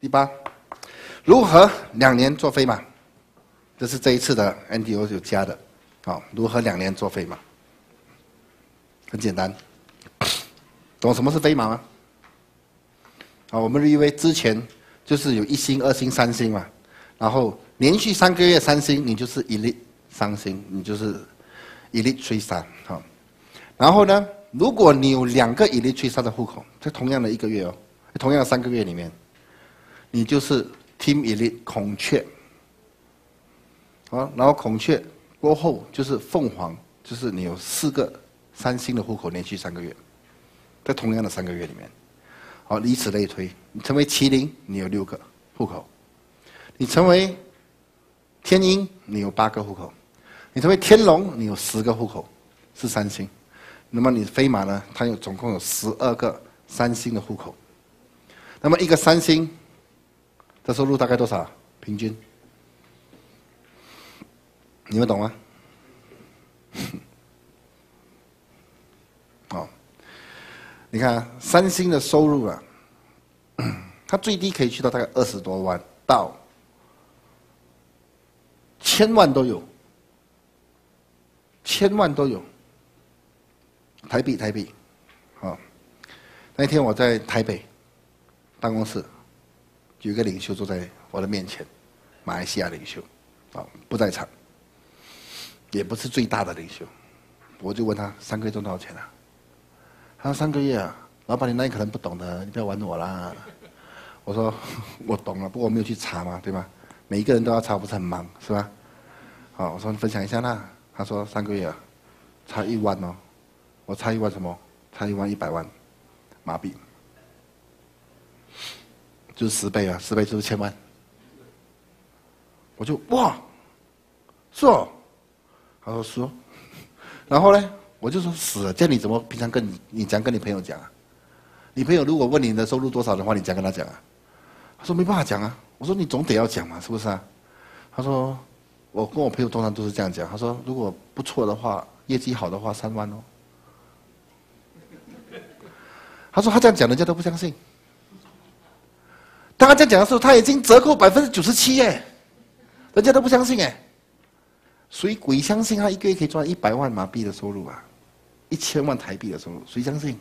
第八，如何两年做飞马？这是这一次的 NDO 有加的，好，如何两年做飞马？很简单，懂什么是飞马吗？好，我们因为之前就是有一星、二星、三星嘛，然后连续三个月三星，你就是一粒三星，你就是一粒吹三，好。然后呢，如果你有两个一粒吹三的户口，在同样的一个月哦，同样的三个月里面，你就是 Team 一粒孔雀。好，然后孔雀过后就是凤凰，就是你有四个三星的户口，连续三个月，在同样的三个月里面，好，以此类推，你成为麒麟，你有六个户口；你成为天鹰，你有八个户口；你成为天龙，你有十个户口，是三星。那么你飞马呢？它有总共有十二个三星的户口。那么一个三星的收入大概多少？平均？你们懂吗？哦，你看三星的收入啊，它最低可以去到大概二十多万到千万都有，千万都有，台币台币，好，那天我在台北办公室，有一个领袖坐在我的面前，马来西亚领袖，啊不在场。也不是最大的领袖，我就问他三个月赚多少钱啊？他说三个月啊，老板你那里可能不懂的，你不要玩我啦。我说 我懂了，不过我没有去查嘛，对吧？每一个人都要查，不是很忙是吧？好，我说你分享一下啦。他说三个月啊，差一万哦。我差一万什么？差一万一百万马币，就是十倍啊，十倍就是千万。我就哇，是哦。他说说，然后呢，我就说死了，这你怎么平常跟你你讲跟你朋友讲啊？你朋友如果问你的收入多少的话，你讲跟他讲啊？他说没办法讲啊。我说你总得要讲嘛，是不是啊？他说我跟我朋友通常都是这样讲。他说如果不错的话，业绩好的话三万哦。他说他这样讲，人家都不相信。当他这样讲的时候，他已经折扣百分之九十七耶，人家都不相信哎。谁鬼相信他一个月可以赚一百万马币的收入啊？一千万台币的收入，谁相信？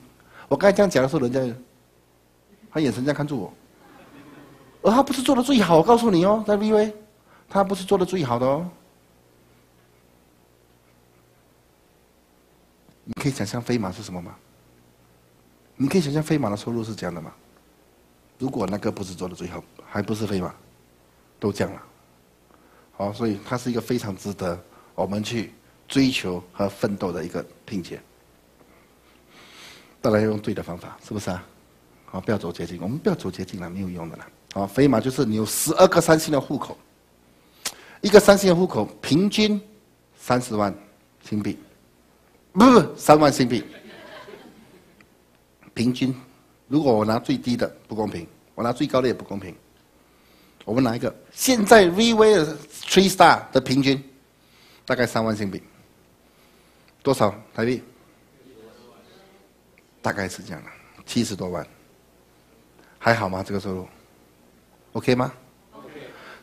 我刚才这样讲的时候，人家他眼神这样看住我，而他不是做的最好，我告诉你哦，在 VV，他不是做的最好的哦。你可以想象飞马是什么吗？你可以想象飞马的收入是这样的吗？如果那个不是做的最好，还不是飞马，都降了。好，所以它是一个非常值得我们去追求和奋斗的一个拼接。当然要用对的方法，是不是啊？好，不要走捷径，我们不要走捷径了，没有用的了。好，飞马就是你有十二个三星的户口，一个三星的户口平均三十万新币，不不，三万新币。平均，如果我拿最低的不公平，我拿最高的也不公平。我们拿一个，现在 VV 的 Three Star 的平均大概三万新币，多少台币？大概是这样的，七十多万，还好吗？这个收入，OK 吗？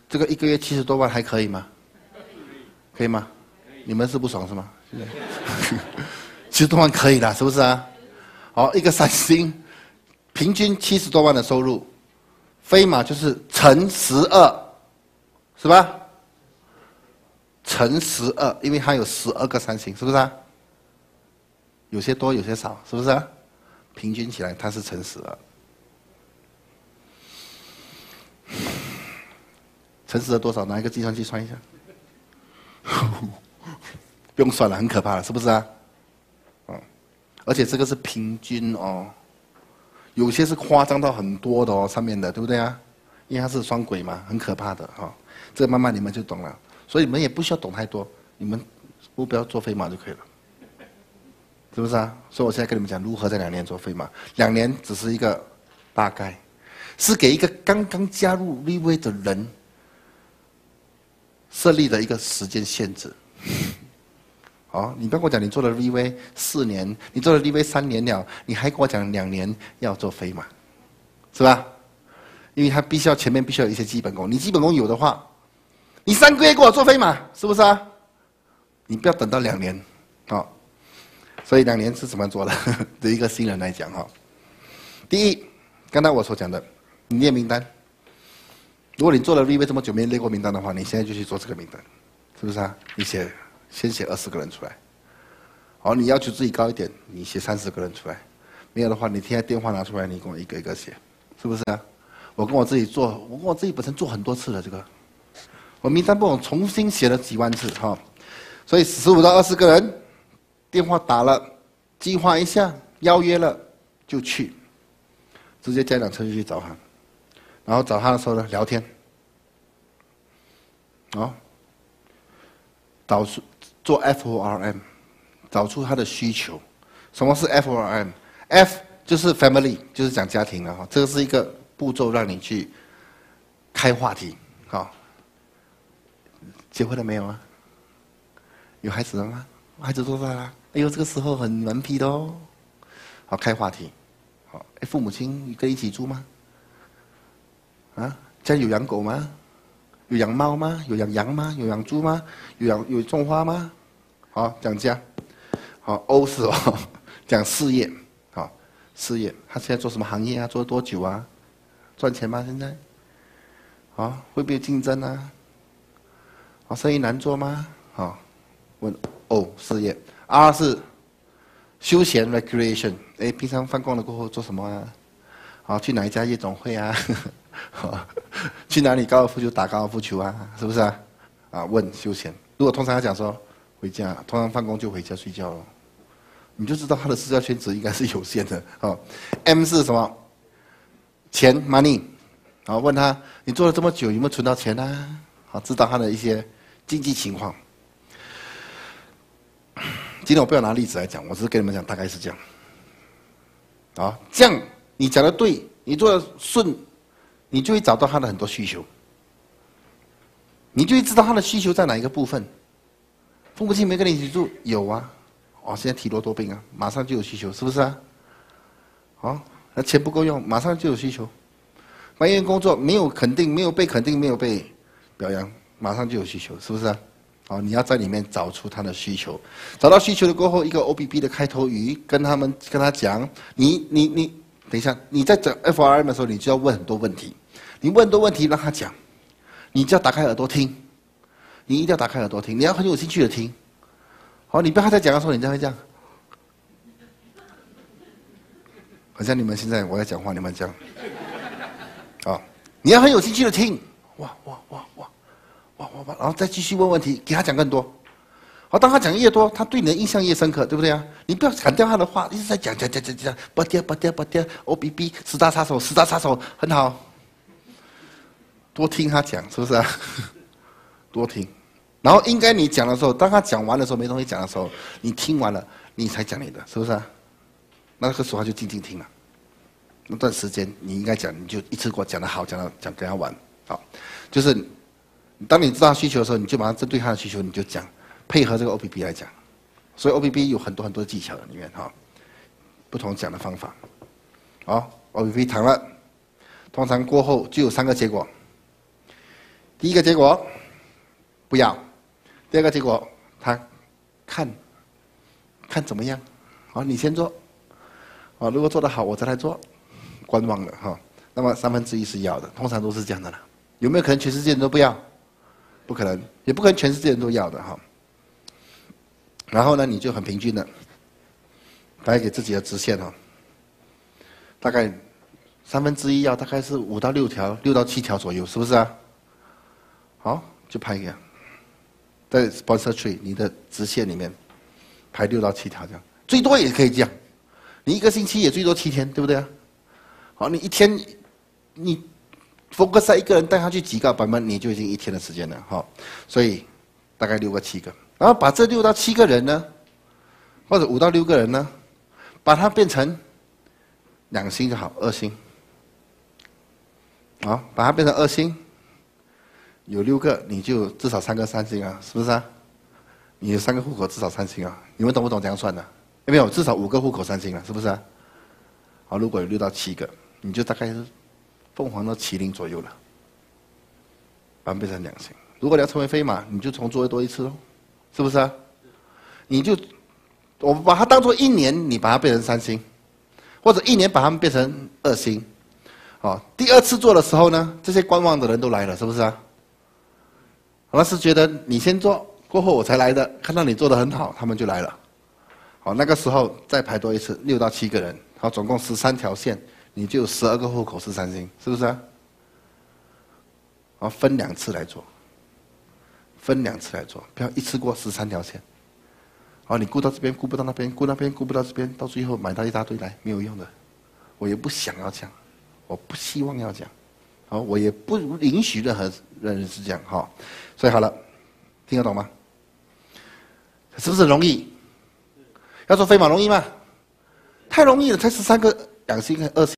这个一个月七十多万还可以吗？可以吗？你们是不爽是吗？七十多万可以的，是不是啊？好，一个三星，平均七十多万的收入。飞马就是乘十二，是吧？乘十二，因为它有十二个三星，是不是啊？有些多，有些少，是不是啊？平均起来，它是乘十二。乘十二多少？拿一个计算器算一下。不用算了，很可怕了，是不是啊？嗯，而且这个是平均哦。有些是夸张到很多的哦，上面的对不对啊？因为它是双轨嘛，很可怕的哈。这慢慢你们就懂了，所以你们也不需要懂太多，你们目标做飞马就可以了，是不是啊？所以我现在跟你们讲如何在两年做飞马，两年只是一个大概，是给一个刚刚加入 VV 的人设立的一个时间限制。哦，你不要跟我讲，你做了 VV 四年，你做了 VV 三年了，你还跟我讲两年要做飞马，是吧？因为他必须要前面必须要有一些基本功。你基本功有的话，你三个月给我做飞马，是不是啊？你不要等到两年，哦。所以两年是怎么做的？对一个新人来讲，哈，第一，刚才我所讲的，你列名单。如果你做了 V V 这么久没列过名单的话，你现在就去做这个名单，是不是啊？你写，先写二十个人出来。好，你要求自己高一点，你写三十个人出来。没有的话，你现在电话拿出来，你跟我一个一个写，是不是啊？我跟我自己做，我跟我自己本身做很多次了，这个，我名单簿我重新写了几万次，哈。所以十五到二十个人。电话打了，计划一下，邀约了就去，直接家长车就去找他，然后找他的时候呢，聊天，哦，找出做 F O R M，找出他的需求。什么是 F O R M？F 就是 Family，就是讲家庭了哈。这个是一个步骤，让你去开话题，好，结婚了没有啊？有孩子了吗？孩子多大了？哎呦，这个时候很顽皮的哦。好，开话题。好，父母亲跟一起住吗？啊，家有养狗吗？有养猫吗？有养羊吗？有养猪吗？有养有种花吗？好，讲家。好，O 是哦，讲事业。好，事业，他现在做什么行业啊？做了多久啊？赚钱吗？现在？啊，会不会竞争啊？啊，生意难做吗？好，问 O 事业。R 是休闲 recreation，哎，平常放工了过后做什么啊？好，去哪一家夜总会啊？好，去哪里高尔夫球打高尔夫球啊？是不是啊？啊，问休闲。如果通常他讲说回家，通常放工就回家睡觉了，你就知道他的社交圈子应该是有限的。哦，M 是什么？钱 money，好，问他你做了这么久有没有存到钱啊？好，知道他的一些经济情况。今天我不要拿例子来讲，我只是跟你们讲，大概是这样。啊，这样你讲的对，你做的顺，你就会找到他的很多需求，你就会知道他的需求在哪一个部分。父母亲没跟你一起住，有啊，哦，现在体弱多病啊，马上就有需求，是不是啊？哦，那钱不够用，马上就有需求。埋怨工作没有肯定，没有被肯定，没有被表扬，马上就有需求，是不是啊？好，你要在里面找出他的需求，找到需求了过后，一个 O B B 的开头语，跟他们跟他讲，你你你，等一下，你在讲 F R M 的时候，你就要问很多问题，你问多问题让他讲，你就要打开耳朵听，你一定要打开耳朵听，你要很有兴趣的听，好，你不要他在讲的时候，你这样这样，好像你们现在我在讲话，你们这样，啊，你要很有兴趣的听，哇哇哇哇。哇哇哇！然后再继续问问题，给他讲更多。好，当他讲越多，他对你的印象越深刻，对不对啊？你不要砍掉他的话，一直在讲讲讲讲讲，不掉不掉不掉，O B B 十大杀手十大杀手很好，多听他讲，是不是啊？多听。然后应该你讲的时候，当他讲完的时候没东西讲的时候，你听完了，你才讲你的，是不是啊？那个时候他就静静听了。那段时间你应该讲，你就一次给我讲的好，讲的讲跟他玩，好，就是。当你知道需求的时候，你就马上针对他的需求，你就讲，配合这个 O P P 来讲。所以 O P P 有很多很多技巧里面哈，不同讲的方法。好，O P P 谈了，通常过后就有三个结果。第一个结果不要，第二个结果他看看怎么样。好，你先做。哦，如果做得好，我再来做。观望的哈，那么三分之一是要的，通常都是这样的了。有没有可能全世界人都不要？不可能，也不可能全世界人都要的哈。然后呢，你就很平均的，来给自己的直线哈，大概三分之一要大概是五到六条，六到七条左右，是不是啊？好，就拍一个，在 sponsor tree 你的直线里面排六到七条这样，最多也可以这样。你一个星期也最多七天，对不对啊？好，你一天你。focus 一个人带他去几个版本，你就已经一天的时间了哈，所以大概六个七个，然后把这六到七个人呢，或者五到六个人呢，把它变成两星就好，二星，好，把它变成二星，有六个你就至少三个三星啊，是不是啊？你有三个户口至少三星啊，你们懂不懂这样算的？有没有？至少五个户口三星了，是不是啊？好，如果有六到七个，你就大概是。凤凰到麒麟左右了，把它变成两星。如果你要成为飞马，你就从座位多一次哦，是不是啊？你就我把它当做一年，你把它变成三星，或者一年把它们变成二星。哦，第二次做的时候呢，这些观望的人都来了，是不是啊？那是觉得你先做过后我才来的，看到你做的很好，他们就来了。好，那个时候再排多一次，六到七个人，好，总共十三条线，你就有十二个户口是三星，是不是啊？好，分两次来做，分两次来做，不要一次过十三条线。好，你顾到这边，顾不到那边，顾那边，顾不到这边，到最后买到一大堆来，没有用的。我也不想要讲。我不希望要讲，我也不允许任何人是这样，哈，所以好了，听得懂吗？是不是容易？要做飞马容易吗？太容易了，才十三个两星二星。